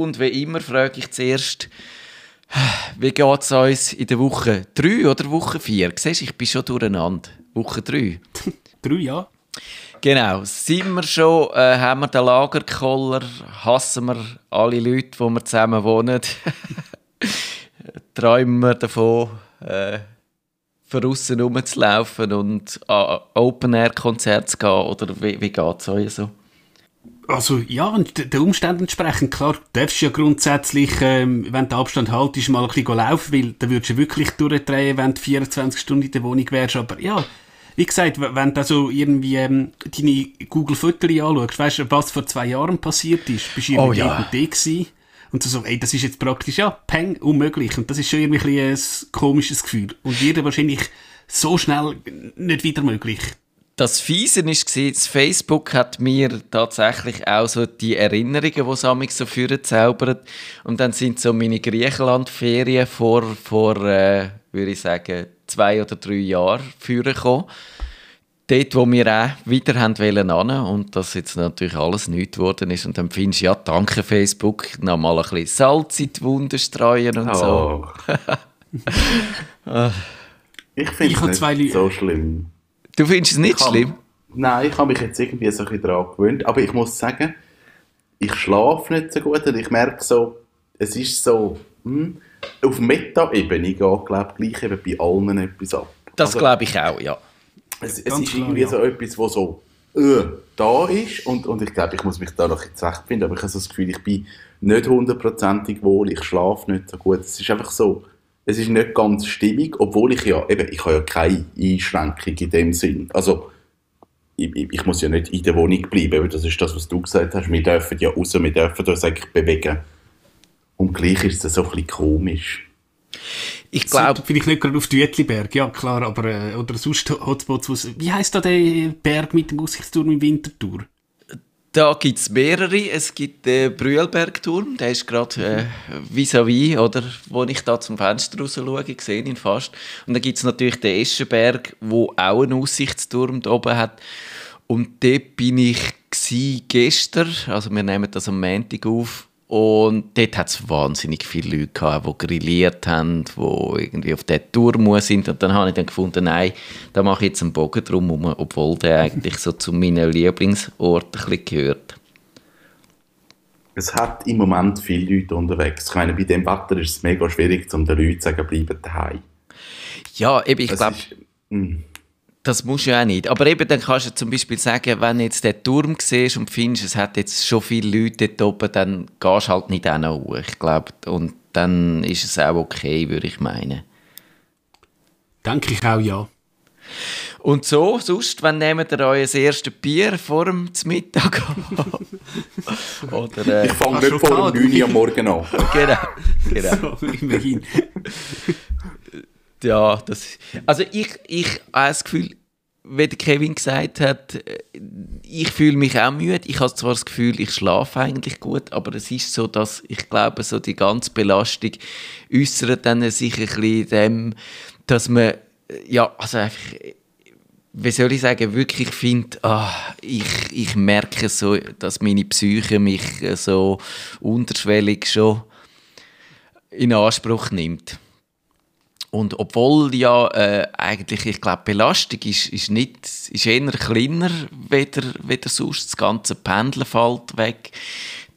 Und wie immer frage ich zuerst, wie geht es uns in der Woche 3 oder Woche 4? Siehst du, ich bin schon durcheinander. Woche 3. 3, ja. Genau. Sind wir schon, äh, haben wir den Lagerkoller, hassen wir alle Leute, die wir zusammen wohnen, träumen wir davon, äh, von außen rumzulaufen und an Open-Air-Konzerte zu gehen? Oder wie, wie geht es euch so? Also ja, und den Umständen entsprechend, klar, du darfst ja grundsätzlich, ähm, wenn der Abstand haltest, mal ein bisschen laufen, weil dann würdest du wirklich durchdrehen, wenn du 24 Stunden in der Wohnung wärst, aber ja, wie gesagt, wenn du also irgendwie ähm, deine Google-Fotos anschaust, weißt du, was vor zwei Jahren passiert ist, bist du Oh, irgendwie ja. ja. gewesen. Und du so, ey, das ist jetzt praktisch, ja, peng, unmöglich. Und das ist schon irgendwie ein, bisschen ein komisches Gefühl. Und wird wahrscheinlich so schnell nicht wieder möglich. Das Fiese war, das Facebook hat mir tatsächlich auch so die Erinnerungen, die es amigs so führen, zaubert. Und dann sind so meine Griechenland-Ferien vor, vor äh, würde ich sagen, zwei oder drei Jahren führen gekommen. Dort, wo wir auch wieder haben wollen hin, und das jetzt natürlich alles nichts geworden ist. Und dann findest du, ja, danke Facebook, noch mal ein bisschen Salz in die Wunden streuen und so. Oh. ich finde Ich habe es zwei nicht so schlimm. Du findest es nicht Ich hab- schlimm? Nein, ich habe mich jetzt irgendwie so ein bisschen daran gewöhnt. Aber ich muss sagen, ich schlafe nicht so gut und ich merke so, es ist so, hm, auf Meta-Ebene geht, glaube ich, gleich eben bei allen etwas ab. Das Also, glaube ich auch, ja. Es, es ist klar, irgendwie ja. so etwas, wo so äh, da ist und, und ich glaube, ich muss mich da noch jetzt zurechtfinden, aber ich habe so das Gefühl, ich bin nicht hundertprozentig wohl, ich schlafe nicht so gut. Es ist einfach so, es ist nicht ganz stimmig, obwohl ich ja, eben, ich habe ja keine Einschränkung in dem Sinn. Also, ich, ich, muss ja nicht in der Wohnung bleiben, weil das ist das, was du gesagt hast. Wir dürfen ja raus, wir dürfen uns eigentlich bewegen. Und gleich ist es so ein bisschen komisch. Ich glaube, Vielleicht nicht gerade auf Düetliberg, ja klar, aber äh, oder sonst Hotspots, wie heißt da der Berg mit dem Aussichtsturm im Winterthur? Da gibt es mehrere. Es gibt den Brühlbergturm, der ist gerade äh, vis-à-vis, oder, wo ich da zum Fenster raus schaue, ich sehe ihn fast. Und dann gibt es natürlich den Eschenberg, wo auch einen Aussichtsturm da oben hat. Und dort bin ich gestern, also wir nehmen das am Montag auf, und dort hat es wahnsinnig viele Leute gehabt, die grilliert haben, die irgendwie auf diesen Turm sind. Und dann habe ich dann gefunden, nein, da mache ich jetzt einen Bogen drum, herum, obwohl der eigentlich so zu meinen Lieblingsorten ein bisschen gehört. Es hat im Moment viele Leute unterwegs. Ich meine, bei dem Wetter ist es mega schwierig, um den Leuten zu sagen, bleiben daheim. Ja, eben, ich glaube. Das musst du ja auch nicht. Aber eben, dann kannst du zum Beispiel sagen, wenn du jetzt den Turm siehst und findest, es hat jetzt schon viele Leute dort oben, dann gehst du halt nicht auch noch hoch. Ich glaube, und dann ist es auch okay, würde ich meinen. Denke ich auch, ja. Und so, sonst, wann nehmt ihr euer erstes Bier vor dem Mittag Oder, äh, Ich fange nicht vor um 9 Uhr am Morgen an. genau, genau. So, immerhin. Ja, das, also ich, ich habe das Gefühl, wie der Kevin gesagt hat, äh, ich fühle mich auch müde. Ich habe zwar das Gefühl, ich schlafe eigentlich gut, aber es ist so, dass ich glaube, so die ganze Belastung äußert dann sich ein bisschen dem, dass man, äh, ja, also einfach, äh, wie soll ich sagen, wirklich finde, ah, ich, ich merke so, dass meine Psyche mich so unterschwellig schon in Anspruch nimmt. Und obwohl ja äh, eigentlich, ich glaube, Belastung ist, ist, nicht, ist eher kleiner, weder, weder sonst. Das ganze Pendeln fällt weg.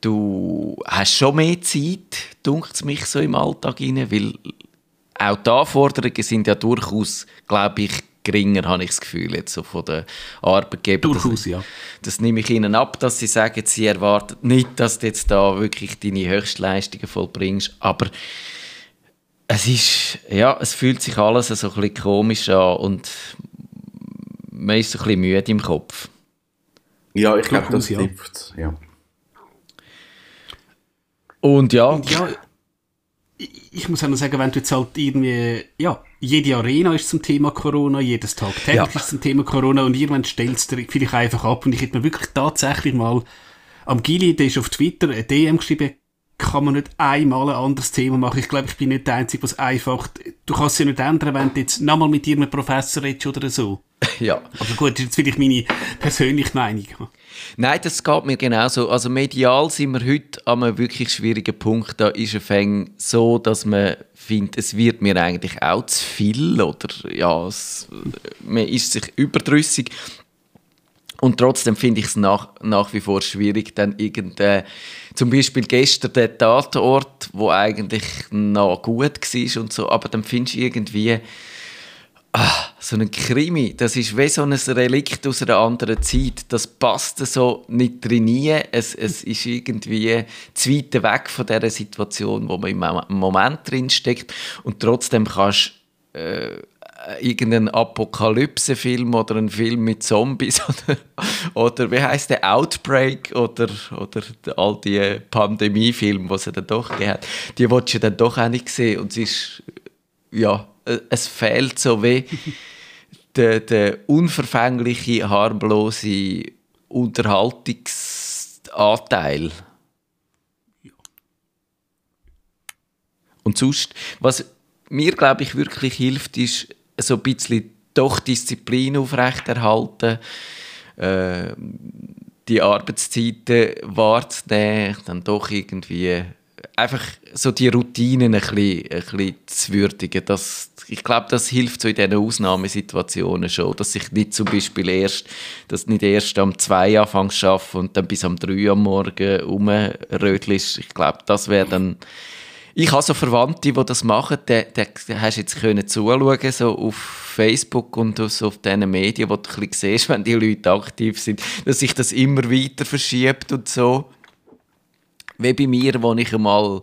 Du hast schon mehr Zeit, dunkt es mich so im Alltag rein, weil auch die Anforderungen sind ja durchaus, glaube ich, geringer, habe ich das Gefühl, jetzt so von den Arbeitgebern. Durchaus, ja. Das nehme ich ihnen ab, dass sie sagen, sie erwarten nicht, dass du jetzt da wirklich deine Höchstleistungen vollbringst, aber es ist, ja, es fühlt sich alles so ein bisschen komisch an und man ist so ein bisschen müde im Kopf. Ja, ich glaube, das ja. trifft ja. Und ja, Und ja, ich, muss auch noch sagen, wenn du jetzt halt irgendwie, ja, jede Arena ist zum Thema Corona, jedes Tag täglich Ja. ist zum Thema Corona und irgendwann stellst du dir vielleicht einfach ab und ich hätte mir wirklich tatsächlich mal am Gili, der ist auf Twitter ein DM geschrieben, kann man nicht einmal ein anderes Thema machen. Ich glaube, ich bin nicht der Einzige, was einfach, du kannst es ja nicht ändern, wenn du jetzt nochmal mit irgendeinem Professor redest oder so. ja. Aber gut, das ist jetzt vielleicht meine persönliche Meinung. Nein, das geht mir genauso. Also medial sind wir heute an einem wirklich schwierigen Punkt. Da ist es so, dass man findet, es wird mir eigentlich auch zu viel oder ja, es, man ist sich überdrüssig. Und trotzdem finde ich es nach, nach wie vor schwierig, dann irgendein, zum Beispiel gestern der Tatort, wo eigentlich noch gut war und so, aber dann findest du irgendwie, ah, so ein Krimi, das ist wie so ein Relikt aus einer anderen Zeit. Das passt so nicht drin. Es, es ist irgendwie zu weit weg von der Situation, wo man im Moment drin steckt. Und trotzdem kannst äh, irgendeinen Apokalypse-Film oder einen Film mit Zombies oder, oder wie heißt der Outbreak oder, oder all die Pandemie-Filme, die es dann doch hat, die willst du dann doch auch nicht sehen. Und es ist, ja, es fehlt so wie der, der unverfängliche, harmlose Unterhaltungsanteil. Und sonst, was mir, glaube ich, wirklich hilft, ist so ein bisschen doch Disziplin aufrechterhalten, äh, die Arbeitszeiten wahrzunehmen, dann doch irgendwie einfach so die Routinen ein bisschen, ein bisschen zu würdigen. Das, ich glaube, das hilft so in diesen Ausnahmesituationen schon, dass ich nicht zum Beispiel erst, dass nicht erst am 2 anfange zu arbeiten und dann bis am 3 am Morgen rumrödelst. Ich glaube, das wäre dann ich habe so Verwandte, die das machen, da, da, hast du jetzt können zuschauen, so auf Facebook und so auf diesen Medien, wo du ein bisschen siehst, wenn die Leute aktiv sind, dass sich das immer weiter verschiebt und so. Wie bei mir, wo ich einmal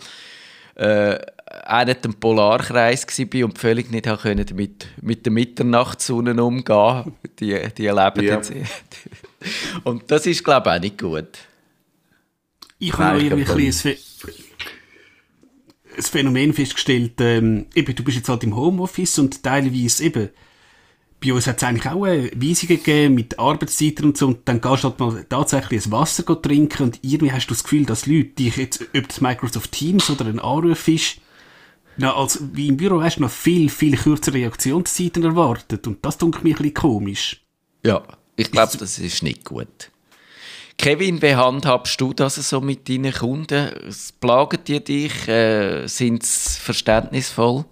äh, auch nicht im Polarkreis war und völlig nicht können mit, mit der Mitternachtssonne umgehen Die, die erleben ja. jetzt. und das ist, glaube ich, auch nicht gut. Ich habe irgendwie ein bisschen das Phänomen festgestellt, ähm, eben, du bist jetzt halt im Homeoffice und teilweise eben, bei uns hat es eigentlich auch äh, Weisungen gegeben mit Arbeitszeiten und so, und dann gehst du halt mal tatsächlich ein Wasser trinken und irgendwie hast du das Gefühl, dass Leute dich jetzt, ob das Microsoft Teams oder ein Anruf ist, na, als, wie im Büro hast du noch viel, viel kürzere Reaktionszeiten erwartet und das tut mir ein bisschen komisch. Ja, ich glaube, das ist nicht gut. Kevin, wie handhabst du das so mit deinen Kunden? Plagen die dich? Äh, sind sie verständnisvoll?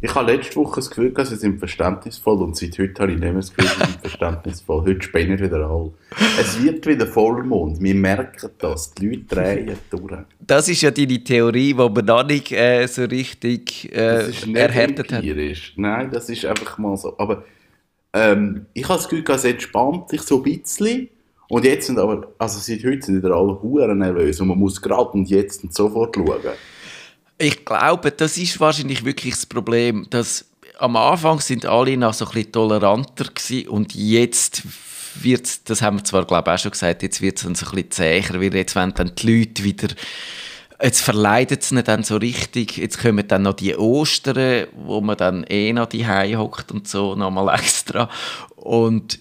Ich habe letzte Woche das Gefühl, sie sind verständnisvoll und seit heute habe ich nicht mehr das Gefühl, sie sind verständnisvoll. Heute spinnen wieder alle. Es wird wieder Vollmond. Wir merken das. Die Leute drehen durch. Das ist ja deine Theorie, die man noch nicht äh, so richtig äh, das ist nicht erhärtet hat. Nein, das ist einfach mal so. Aber ähm, ich habe das Gefühl, es entspannt sich so ein bisschen. Und jetzt sind aber, also seit heute sind wieder alle Huren nervös und man muss gerade und jetzt und sofort schauen. Ich glaube, das ist wahrscheinlich wirklich das Problem, dass am Anfang sind alle noch so ein bisschen toleranter gewesen und jetzt wird das haben wir zwar glaube ich auch schon gesagt, jetzt wird es dann so ein bisschen zäher, weil jetzt wenn dann die Leute wieder jetzt verleidet es nicht dann so richtig. Jetzt kommen dann noch die Ostern, wo man dann eh noch die hockt und so, nochmal extra. Und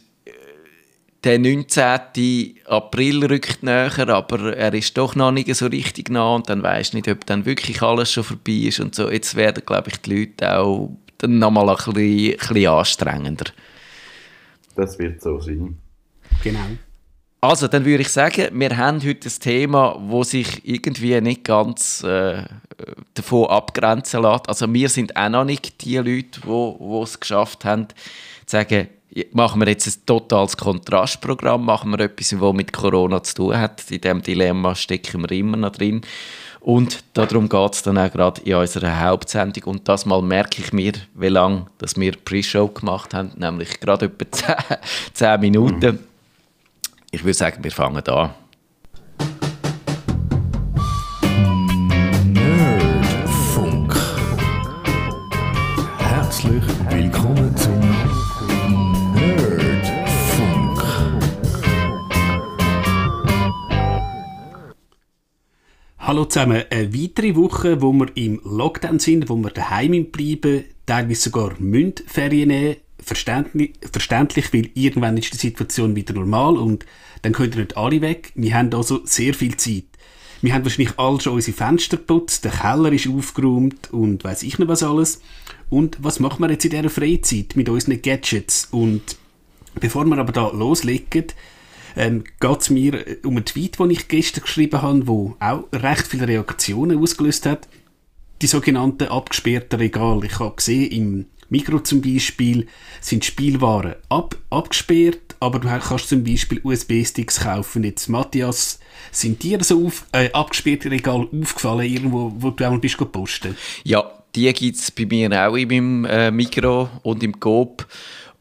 der 19. April rückt näher, aber er ist doch noch nicht so richtig nah und dann weiß nicht, ob dann wirklich alles schon vorbei ist und so. Jetzt werden, glaube ich, die Leute auch dann nochmal ein bisschen, ein bisschen anstrengender. Das wird so sein. Genau. Also, dann würde ich sagen, wir haben heute ein Thema, wo sich irgendwie nicht ganz äh, davon abgrenzen lässt. Also, wir sind auch noch nicht die Leute, die es geschafft haben, zu sagen, machen wir jetzt ein totales Kontrastprogramm, machen wir etwas, was mit Corona zu tun hat. In diesem Dilemma stecken wir immer noch drin. Und darum geht es dann auch gerade in unserer Hauptsendung. Und das mal merke ich mir, wie lange dass wir Pre-Show gemacht haben, nämlich gerade etwa 10, 10 Minuten. Mhm. Ich würde sagen, wir fangen an. Hallo zusammen, eine weitere Woche, wo wir im Lockdown sind, wo wir daheim bleiben, teilweise sogar Mündferien nehmen. Verständlich, verständlich, weil irgendwann ist die Situation wieder normal und dann können nicht alle weg. Wir haben also sehr viel Zeit. Wir haben wahrscheinlich alle schon unsere Fenster geputzt, der Keller ist aufgeräumt und weiß ich noch was alles. Und was machen wir jetzt in dieser Freizeit mit unseren Gadgets? Und bevor wir aber da loslegen, ähm, geht es mir um einen Tweet, den ich gestern geschrieben habe, der auch recht viele Reaktionen ausgelöst hat. Die sogenannten abgesperrten Regale. Ich habe gesehen, im Mikro zum Beispiel sind Spielwaren ab, abgesperrt, aber du kannst zum Beispiel USB-Sticks kaufen. Jetzt, Matthias, sind dir so auf, äh, abgesperrte Regale aufgefallen, irgendwo, wo du einmal bist posten? Ja, die gibt es bei mir auch in meinem äh, Mikro und im Coop.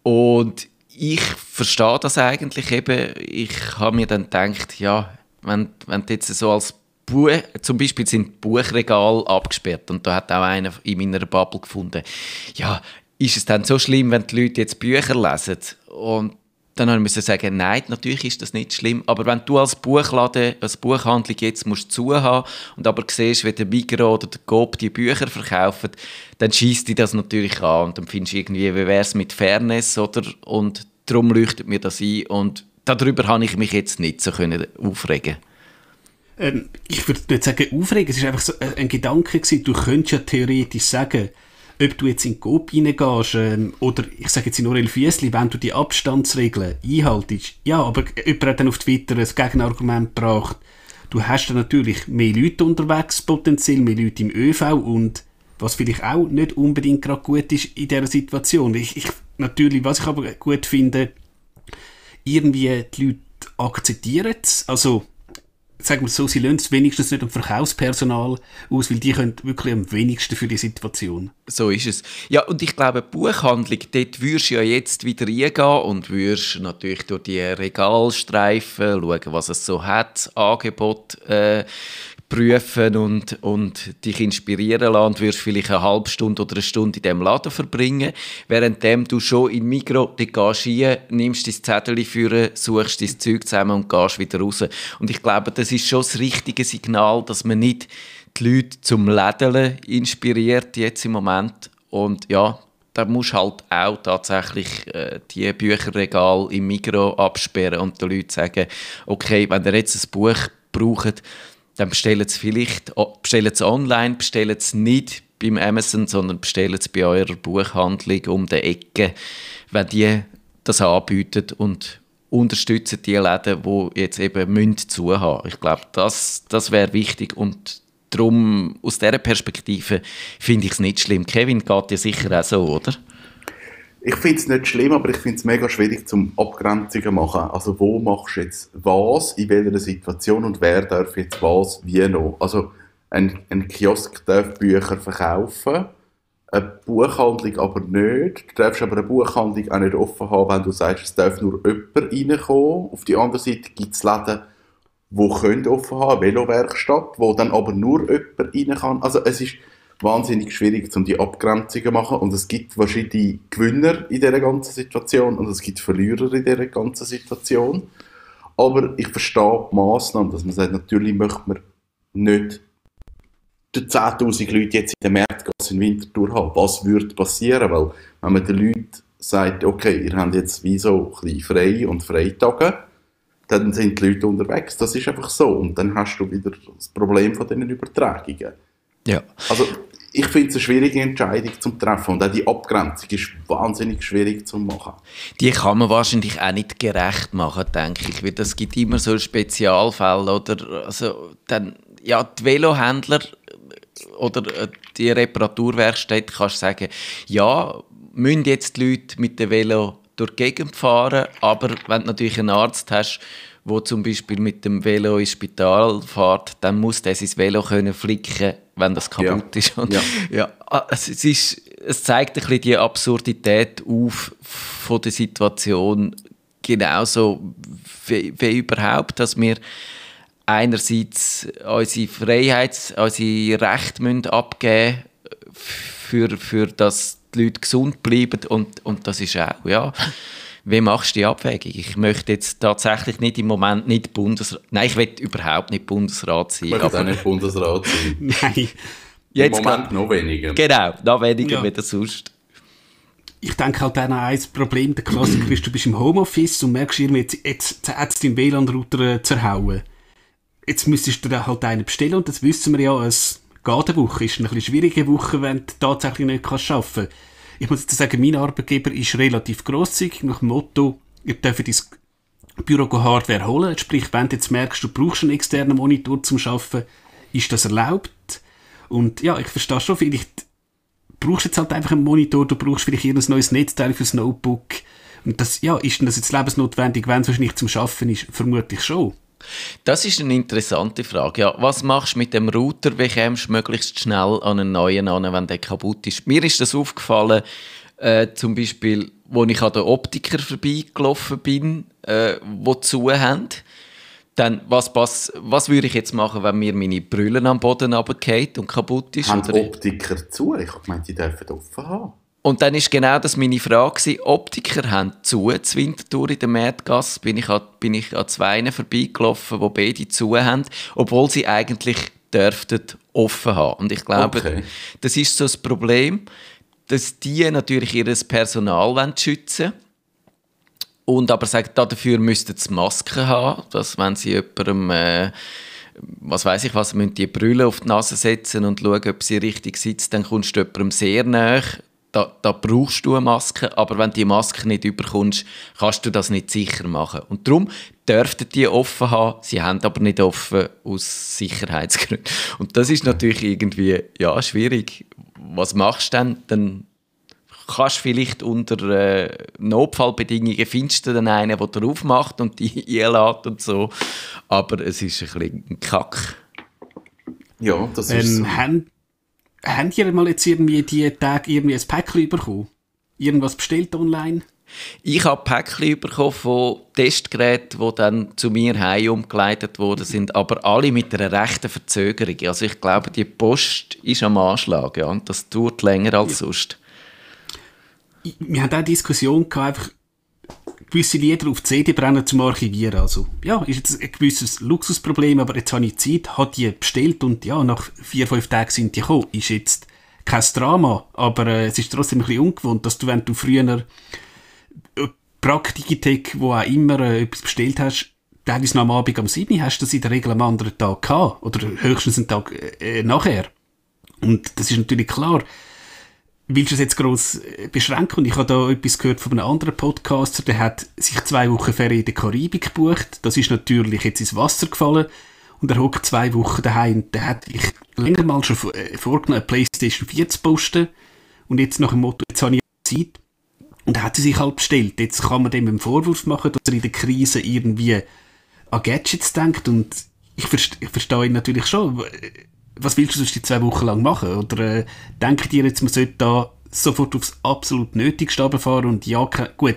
Und ich verstehe das eigentlich eben. Ich habe mir dann gedacht, ja, wenn, wenn jetzt so als Buch, zum Beispiel sind Buchregale abgesperrt und da hat auch einer in meiner Bubble gefunden, ja, ist es dann so schlimm, wenn die Leute jetzt Bücher lesen? Und dann haben wir sagen, nein, natürlich ist das nicht schlimm, aber wenn du als Buchladen, als Buchhandlung jetzt musst zu haben und aber siehst, wie der Migros oder der Coop die Bücher verkaufen, dann schießt dich das natürlich an und dann findest du irgendwie, wie wäre es mit Fairness, oder? Und darum leuchtet mir das ein und darüber habe ich mich jetzt nicht so können aufregen. Ähm, ich würde nicht sagen aufregen, es war einfach so ein Gedanke gewesen, du könntest ja theoretisch sagen, ob du jetzt in Coop reingehst, ähm, oder ich sage jetzt in Orel Fiesli, wenn du die Abstandsregeln einhaltest, ja, aber jemand hat dann auf Twitter ein Gegenargument gebracht, du hast dann natürlich mehr Leute unterwegs, potenziell mehr Leute im ÖV und was vielleicht auch nicht unbedingt gerade gut ist in dieser Situation. Ich, ich, natürlich, was ich aber gut finde, irgendwie die Leute akzeptieren es, also sagen wir so, sie lösen es wenigstens nicht am Verkaufspersonal aus, weil die können wirklich am wenigsten für die Situation. So ist es. Ja, und ich glaube, Buchhandlung, dort würdest du ja jetzt wieder reingehen und würdest natürlich durch die Regalstreifen schauen, was es so hat, Angebot äh, prüfen und, und dich inspirieren lassen und wirst vielleicht eine halbe Stunde oder eine Stunde in diesem Laden verbringen, währenddem du schon in Migro gehst rein, nimmst dein Zettel führen, suchst dein Zeug zusammen und gehst wieder raus. Und ich glaube, das ist schon das richtige Signal, dass man nicht die Leute zum Lädeln inspiriert jetzt im Moment. Und ja, da musst du halt auch tatsächlich äh, die Bücherregal im Migro absperren und den Leuten sagen, okay, wenn ihr jetzt ein Buch braucht, dann bestellen Sie vielleicht bestellen Sie online, bestellen Sie nicht beim Amazon, sondern bestellen Sie bei eurer Buchhandlung um die Ecke, wenn die das anbieten und unterstützen die Läden, die jetzt eben müssen zu haben. Ich glaube, das, das wäre wichtig und darum, aus dieser Perspektive finde ich es nicht schlimm. Kevin geht ja sicher auch so, oder? Ich finde es nicht schlimm, aber ich finde es mega schwierig zum Abgrenzungen machen. Also wo machst du jetzt was, in welcher Situation und wer darf jetzt was, wie noch. Also ein, ein Kiosk darf Bücher verkaufen, eine Buchhandlung aber nicht. Du darfst aber eine Buchhandlung auch nicht offen haben, wenn du sagst, es darf nur jemand reinkommen. Auf der anderen Seite gibt es Läden, die können offen haben, Velowerkstatt, wo dann aber nur jemand rein kann. Also es ist wahnsinnig schwierig, um die Abgrenzungen zu machen. Und es gibt wahrscheinlich Gewinner in dieser ganzen Situation und es gibt Verlierer in dieser ganzen Situation. Aber ich verstehe die Massnahmen, dass man sagt, natürlich möchte man nicht 10'000 Leute jetzt in der Märkte in Winterthur haben. Was würde passieren? Weil wenn man den Leuten sagt, okay, ihr habt jetzt wie so ein bisschen frei und Freitage, dann sind die Leute unterwegs. Das ist einfach so. Und dann hast du wieder das Problem von diesen Übertragungen. Ja. Also ich finde es eine schwierige Entscheidung zum Treffen und auch die Abgrenzung ist wahnsinnig schwierig zu machen. Die kann man wahrscheinlich auch nicht gerecht machen, denke ich, weil es gibt immer so Spezialfälle oder also dann ja die Velohändler oder äh, die Reparaturwerkstätte kannst du sagen, ja, müssen jetzt die Leute mit dem Velo durch die Gegend fahren, aber wenn du natürlich einen Arzt hast, wo zum Beispiel mit dem Velo ins Spital fährt, dann muss der sein Velo können flicken, wenn das kaputt ja. ist. Und, ja. ja. Ah, es, ist, es zeigt ein bisschen die Absurdität auf von der Situation, genauso wie, wie überhaupt, dass wir einerseits unsere Freiheit, unsere Rechte müssen abgeben für, für dass die Leute gesund bleiben und, und das ist auch, ja wie machst du die Abwägung? Ich möchte jetzt tatsächlich nicht im Moment nicht Bundesrat, nein, ich will überhaupt nicht Bundesrat sein. Ich möchte auch nicht Bundesrat sein. nein. Jetzt Im Moment noch weniger. Genau, noch weniger ja. wie sonst. Ich denke halt auch ein Problem, der Klassiker ist, du bist im Homeoffice und merkst irgendwie, jetzt, jetzt hat es deinen WLAN-Router äh, zerhauen. Jetzt müsstest du dann halt einen bestellen und das wissen wir ja, es geht eine Woche, ist eine bisschen schwierige Woche, wenn du tatsächlich nicht arbeiten kannst ich muss jetzt sagen, mein Arbeitgeber ist relativ grosszügig nach dem Motto, ihr dürft ins Büro-Hardware holen. Sprich, wenn du jetzt merkst, du brauchst einen externen Monitor zum Arbeiten, ist das erlaubt. Und ja, ich verstehe schon, vielleicht brauchst du jetzt halt einfach einen Monitor, du brauchst vielleicht ein neues Netzteil fürs Notebook. Und das, ja, ist denn das jetzt lebensnotwendig, wenn es wahrscheinlich zum Schaffen ist? Vermutlich schon. Das ist eine interessante Frage. Ja, was machst du mit dem Router? Wie kommst du möglichst schnell an einen neuen an, wenn der kaputt ist? Mir ist das aufgefallen, äh, zum Beispiel, wo ich an der Optiker vorbeigelaufen bin, äh, wo zu haben. Dann, was, was, was würde ich jetzt machen, wenn mir meine Brille am Boden runterfällt und kaputt ist? Haben Oder- Optiker zu? Ich habe gemeint, die dürfen offen haben. Und dann ist genau das meine Frage gewesen. Optiker haben zu, zur Wintertour in der Märtgasse bin ich an, bin ich an zwei vorbeigelaufen, die beide zu haben, obwohl sie eigentlich dürften offen haben. Und ich glaube, Okay. das ist so das Problem, dass die natürlich ihr Personal wollen schützen und aber sagen, dafür müssten sie Masken haben, dass wenn sie jemandem äh, was weiß ich was, müssen die Brille auf die Nase setzen und schauen, ob sie richtig sitzt, dann kommst du jemandem sehr nahe. Da, da brauchst du eine Maske, aber wenn du die Maske nicht überkommst, kannst du das nicht sicher machen. Und darum dürften die offen haben, sie haben aber nicht offen aus Sicherheitsgründen. Und das ist natürlich irgendwie, ja, schwierig. Was machst du dann? Dann kannst vielleicht unter äh, Notfallbedingungen findest du dann einen, der drauf macht und die einlädt und so. Aber es ist ein bisschen ein Kack. Ja, das ist so. Ähm, haben, habt ihr mal jetzt irgendwie die Tage irgendwie ein Päckchen bekommen? Irgendwas bestellt online? Ich habe Päckchen bekommen von Testgeräten, die dann zu mir heim umgeleitet worden sind, aber alle mit einer rechten Verzögerung. Also ich glaube, die Post ist am Anschlag, ja, und das dauert länger als sonst. Ich- Wir haben auch eine Diskussion gehabt, einfach gewisse Lieder auf CD brennen zum Archivieren. Also, ja, ist jetzt ein gewisses Luxusproblem, aber jetzt habe ich Zeit, habe die bestellt und ja, nach vier, fünf Tagen sind die gekommen. Ist jetzt kein Drama, aber äh, es ist trotzdem ein bisschen ungewohnt, dass du, wenn du früher äh, Praktikitech, wo auch immer äh, etwas bestellt hast, teilweise noch am Abend am 7 hast du das in der Regel am anderen Tag gehabt. Oder höchstens einen Tag äh, nachher. Und das ist natürlich klar. Willst du es jetzt gross äh, beschränken? Und ich habe da etwas gehört von einem anderen Podcaster, der hat sich zwei Wochen Ferien in der Karibik gebucht. Das ist natürlich jetzt ins Wasser gefallen. Und er hockt zwei Wochen daheim. Der hat sich länger mal schon äh, vorgenommen, eine Playstation 4 zu posten. Und jetzt nach dem Motto, jetzt habe ich Zeit. Und er hat sie sich halt bestellt. Jetzt kann man dem einen Vorwurf machen, dass er in der Krise irgendwie an Gadgets denkt. Und ich verstehe ihn natürlich schon. Was willst du sonst die zwei Wochen lang machen? Oder äh, denkt ihr jetzt, man sollte da sofort aufs absolut Nötigste runterfahren und ja, gut,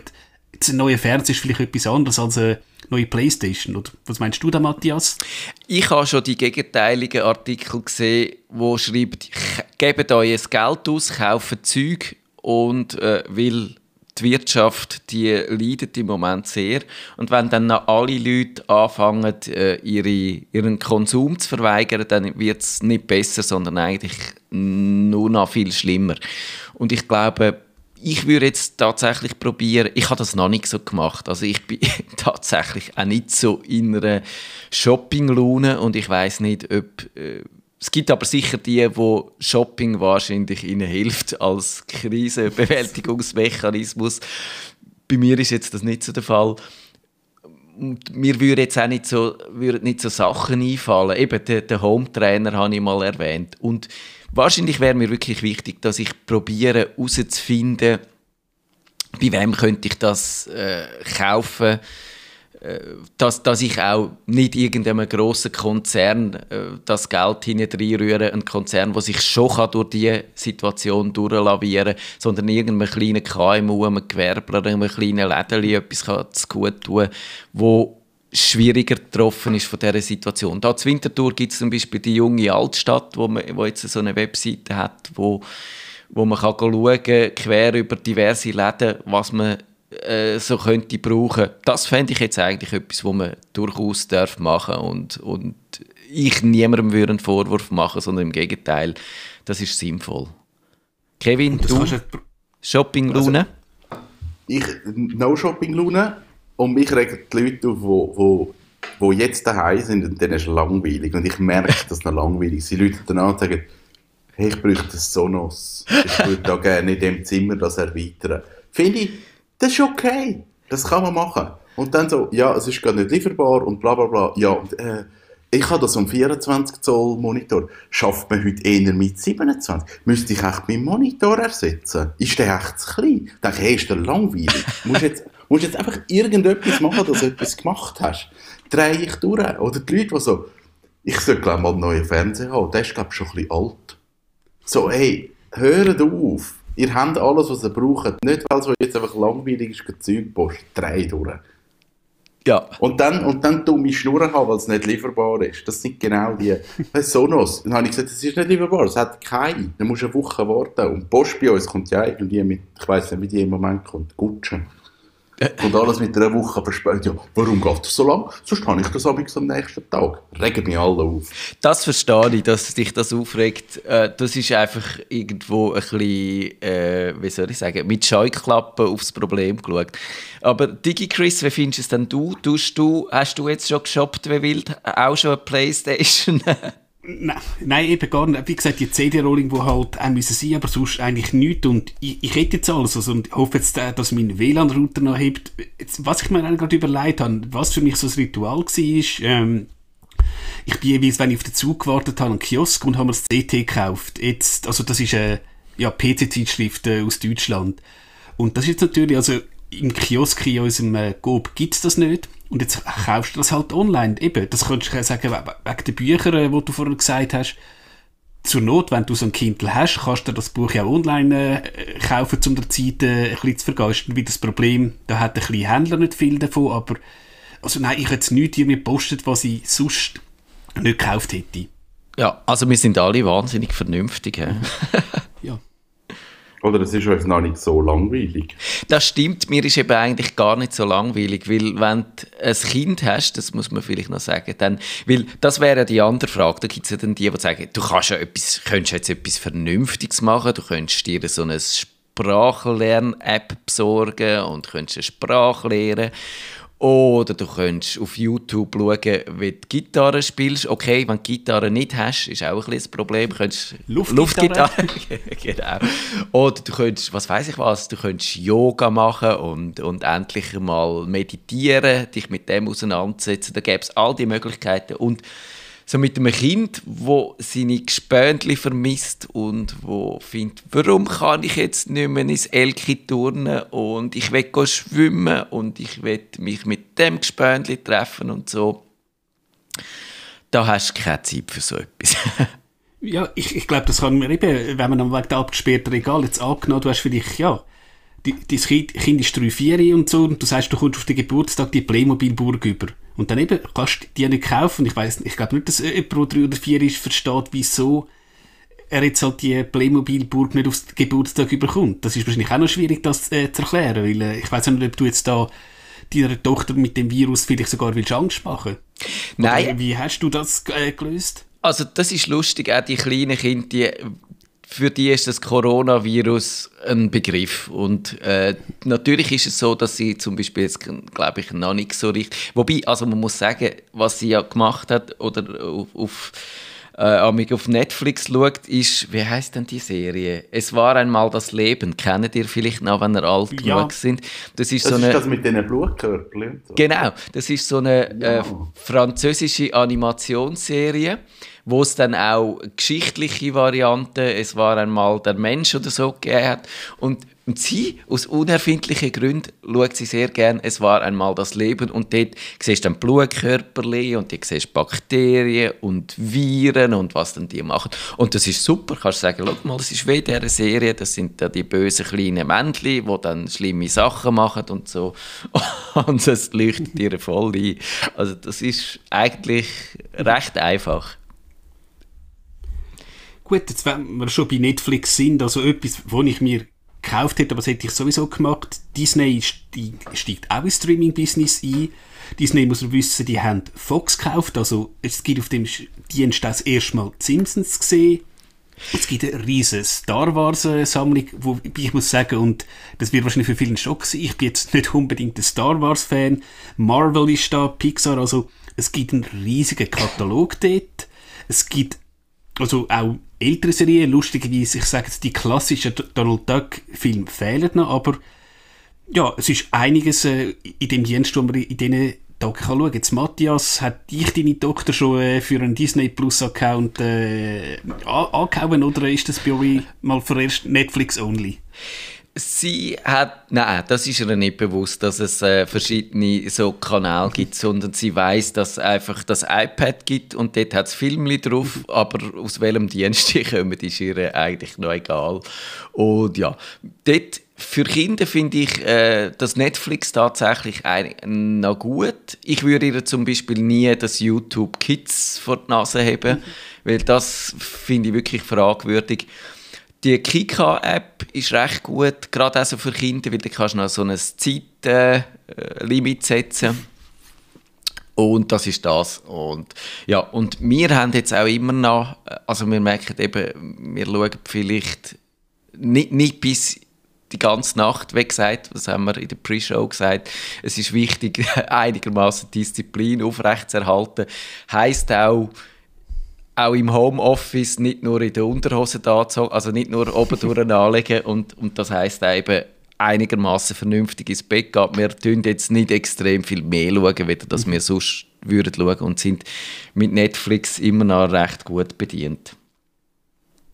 jetzt ein neuer Fernseher ist vielleicht etwas anderes als eine neue Playstation. Oder was meinst du da, Matthias? Ich habe schon die gegenteiligen Artikel gesehen, wo schreibt, gebt euch Geld aus, kauft Zeug und äh, weil die Wirtschaft, die leidet im Moment sehr. Und wenn dann noch alle Leute anfangen, äh, ihre, ihren Konsum zu verweigern, dann wird es nicht besser, sondern eigentlich nur noch viel schlimmer. Und ich glaube, ich würde jetzt tatsächlich probieren, ich habe das noch nicht so gemacht, also ich bin tatsächlich auch nicht so in einer Shopping-Laune und ich weiß nicht, ob... Äh, es gibt aber sicher die, wo Shopping wahrscheinlich ihnen hilft als Krisenbewältigungsmechanismus. Bei mir ist jetzt das nicht so der Fall. Und mir würden jetzt auch nicht so, würden nicht so Sachen einfallen. Eben, den, den Home-Trainer habe ich mal erwähnt. Und wahrscheinlich wäre mir wirklich wichtig, dass ich probiere herauszufinden, bei wem könnte ich das äh, kaufen, äh, dass, dass ich auch nicht irgendeinem grossen Konzern äh, das Geld hineinrühre, ein Konzern, der sich schon kann durch diese Situation durchlavieren kann, sondern irgendeinem kleinen KMU, einem Gewerbler, einem kleinen Lädeli etwas kann zu gut tun, wo schwieriger getroffen ist von dieser Situation. Da zur Winterthur gibt es zum Beispiel die junge Altstadt, wo, man, wo jetzt so eine Webseite hat, wo, wo man kann schauen kann, quer über diverse Läden, was man äh, so könnte brauchen. Das fände ich jetzt eigentlich etwas, was man durchaus darf machen und, und ich niemandem würde einen Vorwurf machen, sondern im Gegenteil, das ist sinnvoll. Kevin, Das du, kannst du, Shopping-Laune? Ich, No-Shopping-Laune. Und mich regen die Leute auf, wo, wo, wo jetzt daheim sind und dann ist es langweilig. Und ich merke, dass es noch langweilig ist. Die Leute dann und sagen, hey, ich bräuchte ein Sonos. Ich würde da gerne in dem Zimmer das erweitern. Finde ich, das ist okay. Das kann man machen. Und dann so, ja, es ist gar nicht lieferbar und bla bla bla. Ja, und, äh, ich habe das um 24 Zoll Monitor. Schafft man heute eher mit 27? Müsste ich echt meinen Monitor ersetzen? Ist der echt zu klein? Denke ich, hey, ist der langweilig? musst jetzt, musst jetzt einfach irgendetwas machen, dass du etwas gemacht hast. Drehe ich durch. Oder die Leute, die so, ich sollte glaube mal einen neuen Fernseher haben. Der ist glaube ich schon ein bisschen alt. So, hey, hört auf. Ihr habt alles, was ihr braucht. Nicht, weil es jetzt einfach langweilig ist, kein Zeug postet. Drei durch. Ja. Und dann, und dann dumme Schnurren haben, weil es nicht lieferbar ist. Das sind genau die. Sonos. Dann habe ich gesagt, es ist nicht lieferbar, es hat keine. Dann musst du eine Woche warten. Und Post bei uns kommt ja irgendwie mit, ich weiß nicht, wie die im Moment kommt, Gutsche. Und alles mit einer Woche verspätet. Ja, warum geht das so lang? Sonst habe ich das abends am nächsten Tag. Regen mich alle auf. Das verstehe ich, dass dich das aufregt. Äh, das ist einfach irgendwo ein bisschen, äh, wie soll ich sagen, mit Scheuklappen aufs Problem geschaut. Aber Digi Chris, wie findest du es denn du? Tust du? Hast du jetzt schon geshoppt wie wild? Auch schon eine Playstation? Nein, nein, eben gar nicht. Wie gesagt, die CD-Rolling, die halt auch müssen sein, aber sonst eigentlich nichts. Und ich, ich hätte jetzt alles. Also, und hoffe jetzt, äh, dass mein WLAN-Router noch hebt. Jetzt, was ich mir gerade überlegt habe, was für mich so ein Ritual war, ähm, ich bin jeweils, wenn ich auf den Zug gewartet habe, einen Kiosk und habe mir das CT gekauft. Jetzt, also das ist eine ja, PC-Zeitschrift äh, aus Deutschland. Und das ist jetzt natürlich, also im Kiosk in unserem äh, Coop gibt es das nicht. Und jetzt kaufst du das halt online. Eben, das könntest du sagen, we- wegen den Büchern, äh, die du vorhin gesagt hast. Zur Not, wenn du so ein Kindle hast, kannst du das Buch ja online äh, kaufen, um der Zeit äh, ein bisschen zu vergeisten. Wie das Problem, da hat ein bisschen Händler nicht viel davon, aber also nein, ich hätte jetzt nichts hier mir gepostet, was ich sonst nicht gekauft hätte. ja, also wir sind alle wahnsinnig vernünftig. hä? Ja. Oder es ist euch noch nicht so langweilig. Das stimmt, mir ist eben eigentlich gar nicht so langweilig, weil wenn du ein Kind hast, das muss man vielleicht noch sagen, dann, weil das wäre die andere Frage, da gibt es ja dann die, die sagen, du kannst ja etwas, könntest jetzt etwas Vernünftiges machen, du könntest dir so eine Sprachlern-App besorgen und könntest eine Sprache lernen oder du könntest auf YouTube schauen, wie du Gitarre spielst. Okay, wenn du Gitarre nicht hast, ist auch ein bisschen ein Problem. Du könntest Luftgitarre. genau. Oder du könntest, was weiß ich was, du könntest Yoga machen und, und endlich mal meditieren, dich mit dem auseinandersetzen. Da gäbe es all die Möglichkeiten. Und so mit einem Kind, wo seine Gespöntli vermisst und wo findet, warum kann ich jetzt nicht mehr ins Elki turnen und ich will schwimmen und ich will mich mit dem Gespöntli treffen und so. Da hast du keine Zeit für so etwas. Ja, ich, ich glaube, das kann man eben, wenn man am Weg der abgesperrten Regal jetzt angenommen, du hast vielleicht, ja, die, dein Kind, kind ist 3, 4 und so, und du sagst, du kommst auf den Geburtstag die Playmobil-Burg über. Und dann eben kannst du die nicht kaufen. Ich weiß ich glaube nicht, dass jemand, der 3 oder 4 ist, versteht, wieso er jetzt halt die Playmobil-Burg nicht aufs Geburtstag überkommt. Das ist wahrscheinlich auch noch schwierig, das äh, zu erklären, weil äh, ich weiß nicht, ob du jetzt da deiner Tochter mit dem Virus vielleicht sogar willst Angst machen. Nein. Oder wie hast du das äh, gelöst? Also das ist lustig, auch die kleinen Kinder, die, für die ist das Coronavirus ein Begriff. Und äh, natürlich ist es so, dass sie zum Beispiel jetzt, glaube ich, noch nicht so richtig... Wobei, also man muss sagen, was sie ja gemacht hat oder auf... auf äh, amig auf Netflix schaut, ist, wie heißt denn die Serie? Es war einmal das Leben. Kennt ihr vielleicht noch, wenn ihr alt Ja. genug sind? Das ist Das so ist eine... das mit und so. Genau, das ist so eine äh, Ja. französische Animationsserie, wo es dann auch geschichtliche Varianten, es war einmal der Mensch oder so gegeben hat. Und sie, aus unerfindlichen Gründen, schaut sie sehr gern, es war einmal das Leben. Und dort siehst du dann Blutkörperchen und die siehst Bakterien und Viren und was dann die machen. Und das ist super, kannst sagen, schau mal, das ist wie in dieser Serie, das sind da die bösen kleinen Männchen, die dann schlimme Sachen machen und so. Und es leuchtet dir voll ein. Also das ist eigentlich recht einfach. Gut, jetzt wenn wir schon bei Netflix sind, also etwas, wo ich mir gekauft hätte, aber das hätte ich sowieso gemacht. Disney steigt, auch ins Streaming-Business ein. Disney muss man wissen, die haben Fox gekauft, also es gibt auf dem Dienst das erste Mal Simpsons gesehen. Es gibt eine riesige Star Wars-Sammlung, wo ich muss sagen, und das wird wahrscheinlich für viele ein Schock sein, ich bin jetzt nicht unbedingt ein Star Wars-Fan. Marvel ist da, Pixar, also es gibt einen riesigen Katalog dort. Es gibt also auch ältere Serien, lustigerweise, ich sage jetzt, die klassischen Donald Duck-Filme fehlen noch, aber ja, es ist einiges äh, in dem Dienst, wo man in diesen Tagen kann schauen. Jetzt, Matthias, hat dich deine Tochter schon äh, für einen Disney Plus Account äh, angehauen oder ist das bei euch mal vorerst Netflix only? Sie hat, nein, das ist ihr nicht bewusst, dass es äh, verschiedene so Kanäle gibt, sondern sie weiß, dass es einfach das iPad gibt und dort hat es Filme drauf, aber aus welchem Dienst die kommen, ist ihr eigentlich noch egal. Und ja, dort für Kinder finde ich äh, das Netflix tatsächlich ein, noch gut. Ich würde ihr zum Beispiel nie das YouTube Kids vor die Nase haben, mhm. weil das finde ich wirklich fragwürdig. Die Kika-App ist recht gut, gerade also für Kinder, weil du kannst noch so ein Zeitlimit äh, setzen. Und das ist das. Und, ja, und wir haben jetzt auch immer noch, also wir merken eben, wir schauen vielleicht nicht, nicht bis die ganze Nacht weg gesagt, das haben wir in der Pre-Show gesagt, es ist wichtig, einigermaßen Disziplin aufrechtzuerhalten. Heißt auch, auch im Homeoffice nicht nur in der Unterhose da also nicht nur oben durch anlegen und, und das heißt eben einigermaßen vernünftig ins Bett gehen. Wir tun jetzt nicht extrem viel mehr schauen, weder dass wir sonst würden schauen und sind mit Netflix immer noch recht gut bedient.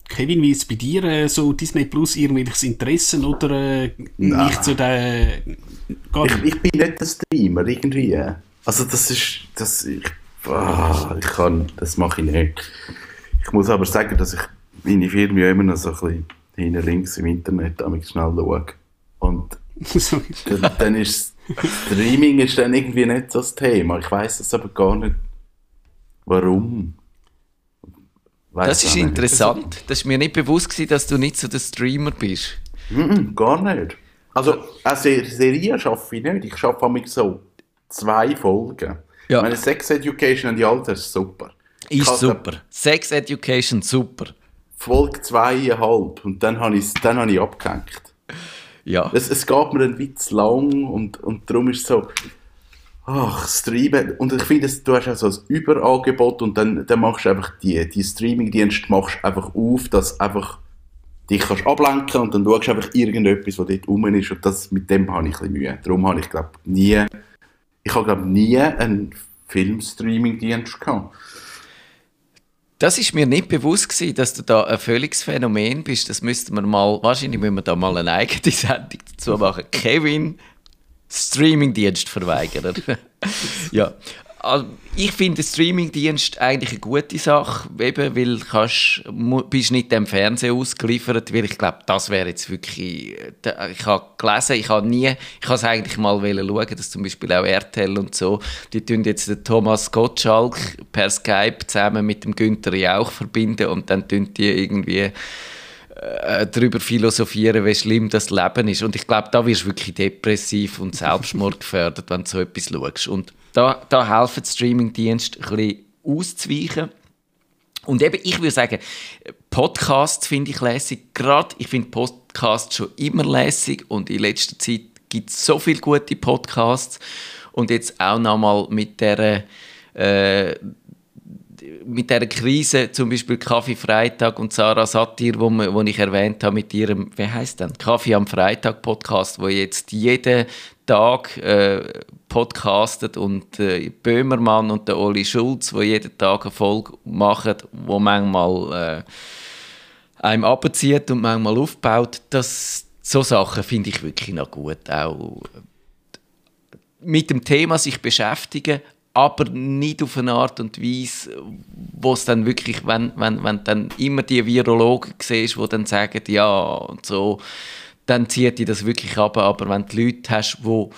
Kevin, wie ist es bei dir äh, so Disney Plus irgendwelches Interessen oder äh, nicht so der... Gar ich, ich, bin nicht der Streamer irgendwie. Also das ist... Das, ich oh, ich kann, das mache ich nicht. Ich muss aber sagen, dass ich meine Firma immer noch so ein bisschen hinten links im Internet damit schnell schaue. Und dann, dann ist Streaming ist dann irgendwie nicht so das Thema. Ich weiß das aber gar nicht, warum. Weiss das ist interessant. Das ist mir nicht bewusst gewesen, dass du nicht so der Streamer bist. Mm -mm, gar nicht. Also, eine Serie schaffe ich nicht. Ich schaffe mit so zwei Folgen. Ja. Meine Sex Education und die Alter ist super. Ist super. Sex Education, super. Folge zweieinhalb und dann habe ich, dann hab ich abgehängt. Ja. Es, es geht mir ein Witz lang und, und darum ist es so, ach, Streamen. Und ich finde, du hast auch so ein Überangebot und dann, dann machst du einfach die, die Streaming-Dienste machst einfach auf, dass einfach dich kannst ablenken und dann schaust du einfach irgendetwas, was dort rum ist und das, mit dem habe ich ein bisschen Mühe. Darum habe ich, glaube nie ich habe glaube nie einen Filmstreaming-Dienst gehabt. Das ist mir nicht bewusst gewesen, dass du da ein völliges Phänomen bist. Das müsste man mal, wahrscheinlich müssen wir da mal eine eigene Sendung dazu machen. Kevin, Streaming-Dienst verweigern. ja, also, ich finde Streamingdienst eigentlich eine gute Sache, eben, weil du bist nicht dem Fernsehen ausgeliefert, weil ich glaube, das wäre jetzt wirklich, ich habe gelesen, ich habe nie, ich habe es eigentlich mal schauen, dass zum Beispiel auch RTL und so, die tun jetzt den Thomas Gottschalk per Skype zusammen mit dem Günther Jauch verbinden und dann tun die irgendwie äh, darüber philosophieren, wie schlimm das Leben ist. Und ich glaube, da wirst du wirklich depressiv und Selbstmord gefördert, wenn du so etwas schaust. Und da, da helfen die Streamingdienste ein bisschen auszuweichen. Und eben, ich würde sagen, Podcasts finde ich lässig. Gerade, ich finde Podcasts schon immer lässig und in letzter Zeit gibt es so viele gute Podcasts. Und jetzt auch nochmal mit der äh, mit der Krise, zum Beispiel Kaffee Freitag und Sarah Satir, wo, wo ich erwähnt habe mit ihrem, wie heißt denn, Kaffee am Freitag Podcast, wo jetzt jeden Tag äh, podcastet und äh, Böhmermann und der Oli Schulz, wo jeden Tag eine Folge machen, wo manchmal äh, einem abzieht und manchmal aufbaut, das, so Sachen finde ich wirklich noch gut. Auch mit dem Thema sich beschäftigen, aber nicht auf eine Art und Weise, wo es dann wirklich, wenn, wenn, wenn dann immer die Virologen siehst, die dann sagen, ja und so, dann zieht die das wirklich ab. Aber wenn du Leute hast, die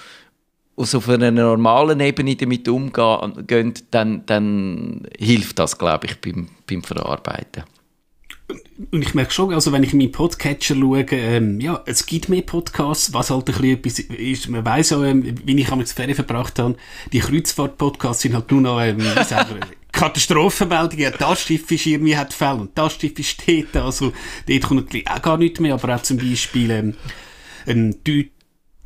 auf einer normalen Ebene damit umgehen, dann, dann hilft das, glaube ich, beim, beim Verarbeiten. Und ich merke schon, also wenn ich in meinen Podcatcher schaue, ähm, ja, es gibt mehr Podcasts, was halt ein bisschen etwas ist, man weiss auch, ähm, wie ich einmal Ferien verbracht habe, die Kreuzfahrt-Podcasts sind halt nur noch, ähm, selber, Katastrophenmeldungen, ja, das Schiff ist irgendwie hat Fälle und das Schiff ist dort, also dort kommt auch gar nichts mehr, aber auch zum Beispiel ähm, ein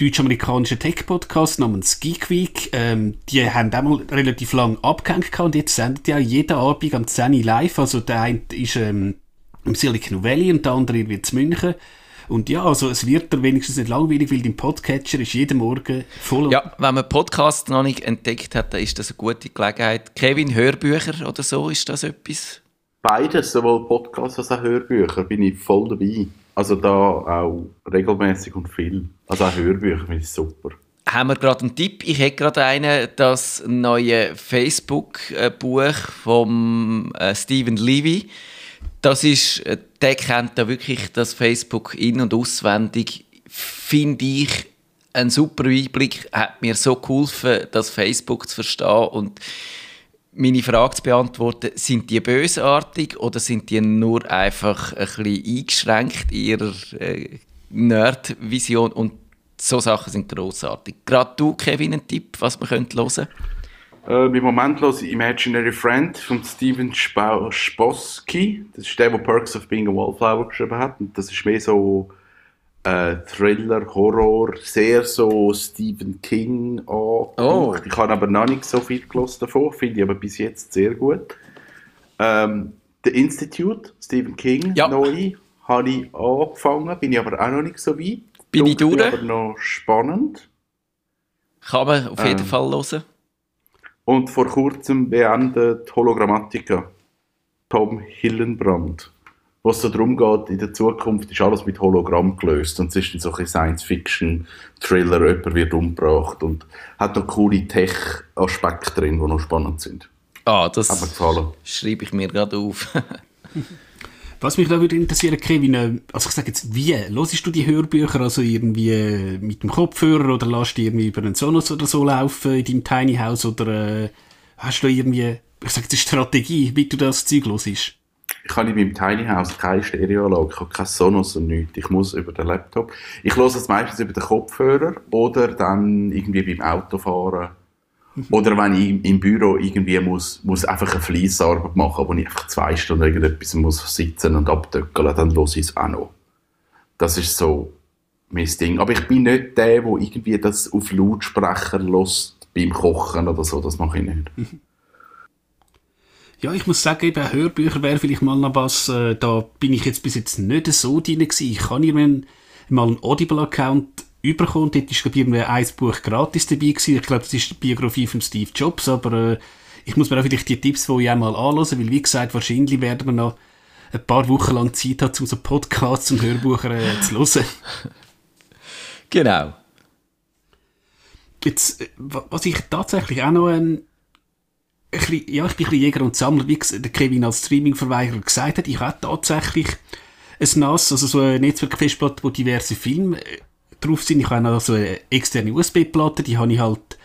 deutsch-amerikanischer Tech-Podcast namens Geek Week, ähm, die haben auch mal relativ lang abgehängt und jetzt sendet ja jeden Abend am 10 live, also der eine ist ähm, im Silicon Valley und der andere wird in München. Und ja, also es wird dir wenigstens nicht langweilig, weil dein Podcatcher ist jeden Morgen voll. Ja, wenn man Podcast noch nicht entdeckt hat, dann ist das eine gute Gelegenheit. Kevin, Hörbücher oder so, ist das etwas? Beides, sowohl Podcasts als auch Hörbücher, bin ich voll dabei. Also da auch regelmäßig und viel. Also auch Hörbücher finde ich super. Haben wir gerade einen Tipp? Ich hätte gerade einen, das neue Facebook-Buch von äh, Stephen Levy. Das ist, der kennt da wirklich das Facebook in- und auswendig. Finde ich ein super Einblick, hat mir so geholfen, das Facebook zu verstehen und meine Frage zu beantworten, sind die bösartig oder sind die nur einfach ein bisschen eingeschränkt in ihrer äh, Nerd-Vision und so Sachen sind großartig. Gerade du, Kevin, ein Tipp, was man könnte hören äh, Im Moment ich Imaginary Friend von Steven Sposky. Das ist der, der Perks of Being a Wallflower geschrieben hat. Und das ist mehr so äh, Thriller, Horror, sehr so Stephen King angehaucht. Oh. Ich habe aber noch nicht so viel gelesen davon, finde ich aber bis jetzt sehr gut. Ähm, The Institute, Stephen King, Ja. neu, habe ich angefangen, bin ich aber auch noch nicht so weit. Bin ich Dunkel, durch? aber noch spannend. Kann man auf jeden Ähm. Fall hören. Und vor kurzem beendet Hologrammatica. Tom Hillenbrand. Was so darum geht, in der Zukunft ist alles mit Hologramm gelöst. Und es ist ein Science-Fiction-Thriller, jemand wird umgebracht und hat noch coole Tech-Aspekte drin, die noch spannend sind. Ah, das schreibe ich mir gerade auf. Was mich da würde interessieren, Kevin, äh, also ich sage jetzt, wie? Hörst du die Hörbücher also irgendwie äh, mit dem Kopfhörer oder lässt du irgendwie über einen Sonos oder so laufen in deinem Tiny House oder äh, hast du irgendwie, ich sage jetzt, eine Strategie, wie du das Zeug hörst? Ich habe in meinem Tiny House keine Stereoanlage, ich habe kein Sonos und nichts. Ich muss über den Laptop. Ich höre es meistens über den Kopfhörer oder dann irgendwie beim Autofahren. Oder wenn ich im Büro irgendwie muss, muss einfach eine Fleissarbeit machen, wo ich einfach zwei Stunden irgendetwas muss sitzen und abdöckeln, dann höre ich es auch noch. Das ist so mein Ding. Aber ich bin nicht der, der irgendwie das auf Lautsprecher lässt beim Kochen oder so. Das mache ich nicht. Ja, ich muss sagen, eben, Hörbücher wäre vielleicht mal noch was, äh, da bin ich jetzt bis jetzt nicht so drin gewesen. Ich kann irgendwann mal einen Audible-Account überkommen, dort ist, glaube ich, irgendwie ein Buch gratis dabei gewesen. Ich glaube, das ist die Biografie von Steve Jobs, aber äh, ich muss mir auch vielleicht die Tipps von auch mal anhören, weil, wie gesagt, wahrscheinlich werden wir noch ein paar Wochen lang Zeit haben, um so Podcasts und Hörbücher äh, zu hören. genau. Jetzt, äh, wa- was ich tatsächlich auch noch, ähm, ein bisschen, ja, ich bin ein bisschen Jäger und Sammler, wie der Kevin als Streaming-Verweigerer gesagt hat. Ich habe tatsächlich ein NAS, also so eine Netzwerkfestplatte, wo diverse Filme äh, drauf sind. Ich habe auch so eine externe USB-Platte, die habe ich halt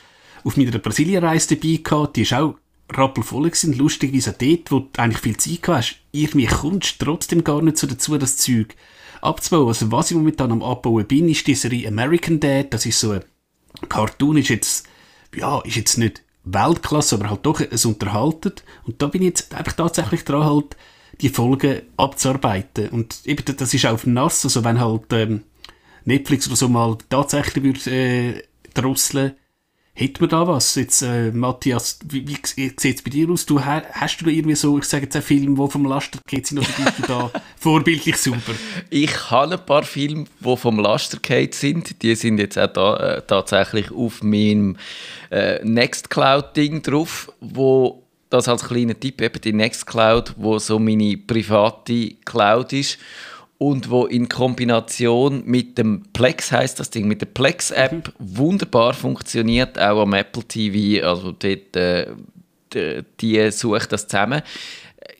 auf meiner Brasilien-Reise dabei gehabt. Die ist auch rappelvoll gewesen. Lustigerweise auch dort, wo du eigentlich viel Zeit gehabt hast, irgendwie kommst du trotzdem gar nicht so dazu, das Zeug abzubauen. Also was ich momentan am Abbauen bin, ist die Serie American Dad. Das ist so ein Cartoon, ist jetzt, ja, ist jetzt nicht Weltklasse, aber halt doch es unterhaltet. Und da bin ich jetzt einfach tatsächlich dran, halt die Folgen abzuarbeiten. Und eben, das ist auch auf dem NAS, also wenn halt ähm, Netflix oder so mal tatsächlich würde äh, drosseln, hätte man da was. Jetzt, äh, Matthias, wie, wie sieht es bei dir aus? Du, ha- hast du da irgendwie so, ich sage jetzt einen Film, der vom Laster geht, sind, oder bist du da vorbildlich super? Ich habe ein paar Filme, die vom Laster gefallen sind. Die sind jetzt auch da, äh, tatsächlich auf meinem äh, Nextcloud-Ding drauf, wo das als kleiner Tipp eben die Nextcloud, wo so meine private Cloud ist und wo in Kombination mit dem Plex heißt das Ding, mit der Plex-App wunderbar funktioniert, auch am Apple TV. Also dort, äh, die, die sucht das zusammen.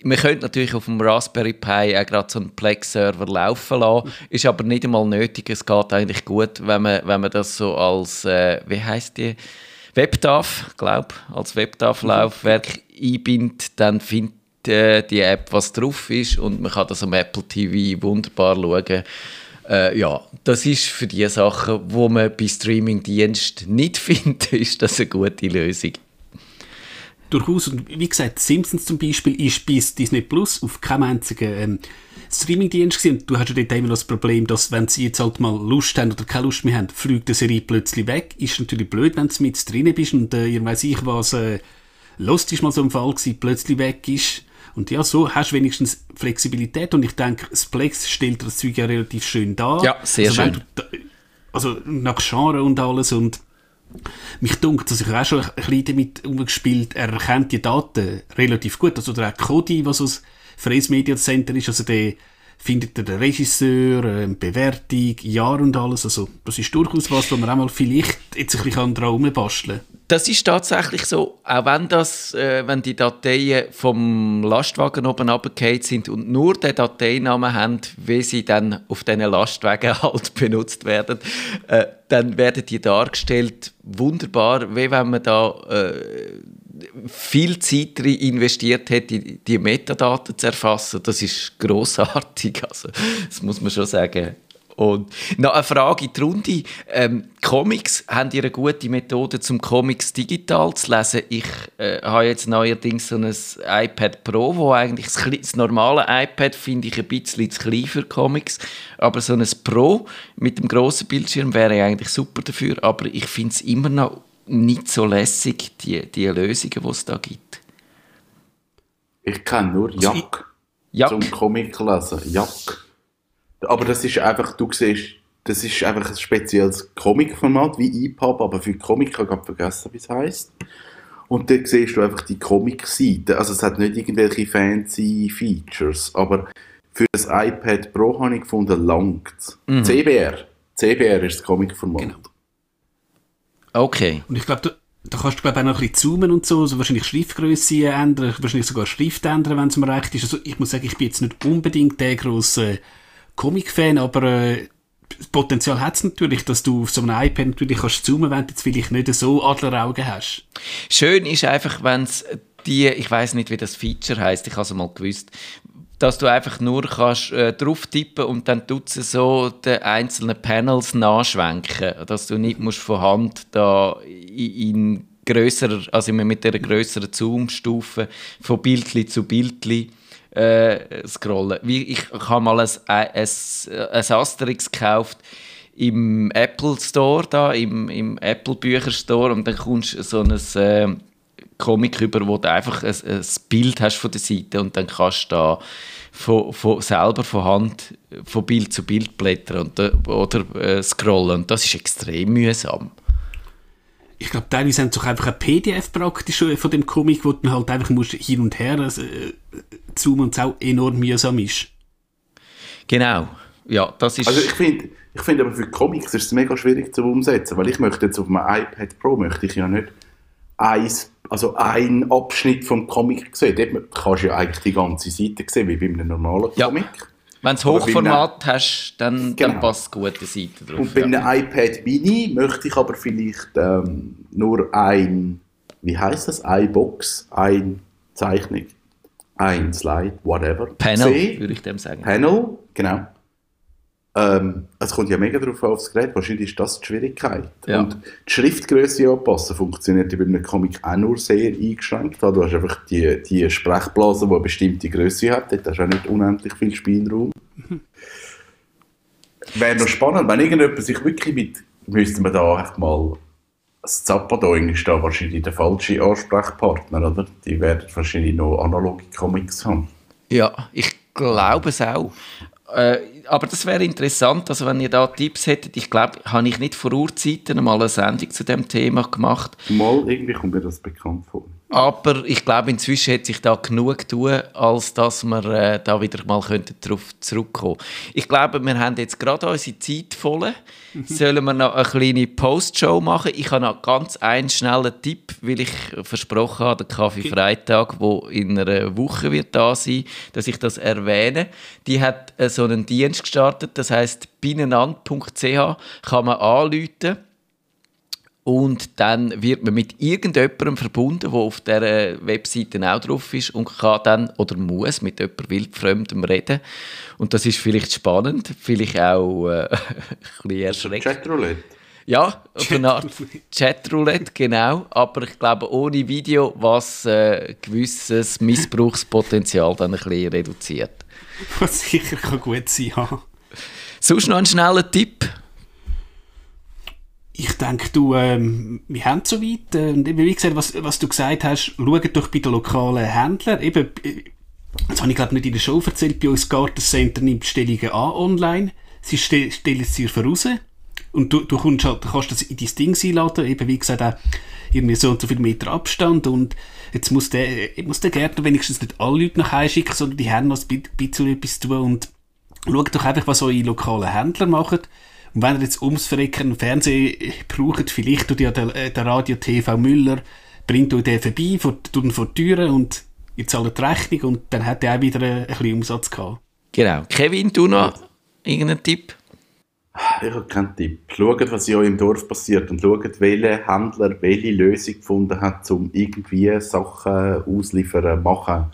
Man könnte natürlich auf dem Raspberry Pi auch gerade so einen Plex-Server laufen lassen, ist aber nicht einmal nötig. Es geht eigentlich gut, wenn man, wenn man das so als, äh, wie heißt die, WebDAV, glaube als WebDAV-Laufwerk einbindet, dann findet äh, die App, was drauf ist und man kann das am Apple TV wunderbar schauen. Äh, ja, das ist für die Sachen, wo man bei Streamingdiensten nicht findet, ist das eine gute Lösung. durchaus, und wie gesagt, Simpsons zum Beispiel ist bis Disney Plus auf keinem einzigen ähm, Streamingdienst gewesen. Und du hast ja dort immer das Problem, dass wenn sie jetzt halt mal Lust haben oder keine Lust mehr haben, fliegt die Serie plötzlich weg. Ist natürlich blöd, wenn du mit drinnen bist und äh, ihr weiss ich was, äh, Lost ist mal so ein Fall gewesen, plötzlich weg ist. Und ja, so hast du wenigstens Flexibilität und ich denke, das Plex stellt das Zeug ja relativ schön dar. Ja, sehr also, schön. du da- also nach Genre und alles und mich dunkt, dass ich auch schon ein bisschen damit umgespielt, er erkennt die Daten relativ gut. Also der Cody, was aus Freies Media Center ist, also der findet er den Regisseur, äh, Bewertung, Jahr und alles. Also das ist durchaus was, wo man auch mal vielleicht jetzt ein bisschen dran rumbasteln kann. Das ist tatsächlich so, auch wenn, das, äh, wenn die Dateien vom Lastwagen oben runtergefallen sind und nur den Dateinamen haben, wie sie dann auf diesen Lastwagen halt benutzt werden, äh, dann werden die dargestellt wunderbar, wie wenn man da äh, viel Zeit investiert hätte, die, Metadaten zu erfassen. Das ist großartig, also das muss man schon sagen. Und noch eine Frage in die Runde. Ähm, Comics, haben ihr eine gute Methode, zum Comics digital zu lesen? Ich äh, habe jetzt neuerdings so ein iPad Pro, wo eigentlich das, das normale iPad finde ich ein bisschen zu klein für Comics, aber so ein Pro mit dem grossen Bildschirm wäre eigentlich super dafür, aber ich finde es immer noch nicht so lässig, die, die Lösungen, die es da gibt. Ich kenne nur Jack Ja, zum Comic lesen. Jack. Aber das ist einfach, du siehst, das ist einfach ein spezielles Comic-Format wie EPUB, aber für Comic, ich habe gerade vergessen, wie es heisst. Und dann siehst du einfach die Comic-Seite. Also es hat nicht irgendwelche fancy Features, aber für das iPad Pro habe ich gefunden, langt CBR. CBR ist das Comic-Format. Genau. Okay. Und ich glaube, da, da kannst du glaub, auch noch ein bisschen zoomen und so, also wahrscheinlich Schriftgröße ändern, wahrscheinlich sogar Schrift ändern, wenn es mir recht ist. Also ich muss sagen, ich bin jetzt nicht unbedingt der grosse Comic-Fan, aber äh, das Potenzial hat es natürlich, dass du auf so einem iPad natürlich kannst zoomen, wenn du jetzt vielleicht nicht so Adleraugen hast. Schön ist einfach, wenn es die, ich weiß nicht, wie das Feature heißt, ich habe es mal gewusst, dass du einfach nur kannst äh, drauf tippen und dann tut es so die einzelnen Panels nachschwenken, dass du nicht musst von Hand da in, in grösserer, also mit der größeren Zoom-Stufe von Bildli zu Bildli äh, scrollen. Wie, ich, ich habe mal ein, ein, ein Asterix gekauft im Apple Store da, im, im Apple Bücherstore und dann kommst du so ein äh, Comic über, wo du einfach ein, ein Bild hast von der Seite und dann kannst du da von, von, selber von Hand von Bild zu Bild blättern und, oder äh, scrollen und das ist extrem mühsam. Ich glaube, teilweise haben sie doch einfach ein PDF praktisch von dem Comic, wo du halt einfach musst hin und her also, äh, zoomen und es auch enorm mühsam ist. Genau, ja, das ist... Also ich finde, ich finde aber für Comics ist es mega schwierig zu umsetzen, weil ich möchte jetzt auf meinem iPad Pro möchte ich ja nicht eins, also einen Abschnitt vom Comic sehen. Dort kannst du ja eigentlich die ganze Seite sehen, wie bei einem normalen Ja. Comic. Wenn du Hochformat hast, dann, dann Genau. passt eine gute Seite drauf. Und bei ja. einem iPad Mini möchte ich aber vielleicht ähm, nur ein, wie heißt das, eine Box, ein Zeichnung, ein Slide, whatever. Panel, sehen. würde ich dem sagen. Panel, genau. Ähm, es kommt ja mega drauf aufs Gerät. Wahrscheinlich ist das die Schwierigkeit. Ja. Und die Schriftgröße anpassen funktioniert ja bei einem Comic auch nur sehr eingeschränkt. Du hast einfach die, die Sprechblase, die eine bestimmte Größe hat. Dort hast du auch nicht unendlich viel Spielraum. Wäre noch spannend, wenn irgendjemand sich wirklich mit, müsste man da echt mal, das Zappadoing ist da wahrscheinlich der falsche Ansprechpartner, oder? Die werden wahrscheinlich noch analoge Comics haben. Ja, ich glaube es auch. Äh, aber das wäre interessant, also wenn ihr da Tipps hättet, ich glaube, habe ich nicht vor Urzeiten mal eine Sendung zu dem Thema gemacht, Mal, irgendwie kommt mir das bekannt vor. Aber ich glaube, inzwischen hat sich da genug tun, als dass wir äh, da wieder mal könnten darauf zurückkommen Ich glaube, wir haben jetzt gerade unsere Zeit voll. Sollen wir noch eine kleine Postshow machen? Ich habe noch ganz einen schnellen Tipp, weil ich versprochen habe, der Kaffee Freitag, wo in einer Woche wird da sein, dass ich das erwähne. Die hat äh, so einen Dienst gestartet, das heißt binenan.ch kann man anrufen und dann wird man mit irgendjemandem verbunden, der auf dieser Webseite auch drauf ist und kann dann oder muss mit jemandem wildfremdem reden. Und das ist vielleicht spannend, vielleicht auch äh, ein bisschen erschreckend. Chatroulette. Ja, auf eine Art Chatroulette, genau. Aber ich glaube, ohne Video, was äh, gewisses Missbrauchspotenzial dann ein bisschen reduziert. Was sicher kann gut sein ja. Sonst noch ein schneller Tipp. Ich denke, du, ähm, wir haben es soweit. Äh, und wie gesagt, was, was du gesagt hast, schau doch bei den lokalen Händlern. Eben, äh, das habe ich glaube nicht in der Show erzählt, bei uns Gartencenter nimmt Bestellungen an online. Sie ste stellen es dir voraus. Und du, du, kommst halt, kannst das in dein Ding einladen, eben wie gesagt auch irgendwie so und so viel Meter Abstand und jetzt muss der, muss der Gärtner wenigstens nicht alle Leute nach Hause schicken, sondern die haben noch ein bisschen etwas tun und schaut doch einfach, was eure lokalen Händler machen. Und wenn ihr jetzt ums Verrecken einen Fernseher braucht, vielleicht tut ja der, äh, der Radio TV Müller, bringt euch den vorbei, vor, tut vor die Türe und ihr zahlt die Rechnung und dann hat er auch wieder ein bisschen Umsatz gehabt. Genau. Kevin, du noch irgendeinen Tipp? Ich habe keinen Tipp. Schaut, was in eurem Dorf passiert und schaut, welcher Händler welche Lösung gefunden hat, um irgendwie Sachen ausliefern, machen.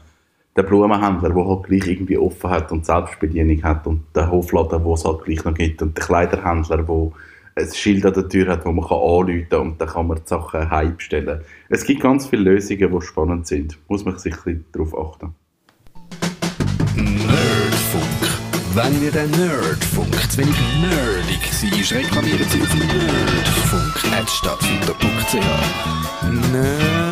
Der Blumenhändler, der halt gleich irgendwie offen hat und Selbstbedienung hat und der Hofladen, wo es halt gleich noch gibt und der Kleiderhändler, der ein Schild an der Tür hat, wo man kann anrufen kann und dann kann man die Sachen heimstellen. Es gibt ganz viele Lösungen, die spannend sind. Muss man sich ein bisschen darauf achten. Nerdfunk. Wenn ihr den Nerdfunk zu wenig nerdig seid, reklamiert sie auf nerdfunk.net stattfinder.ch. Nerd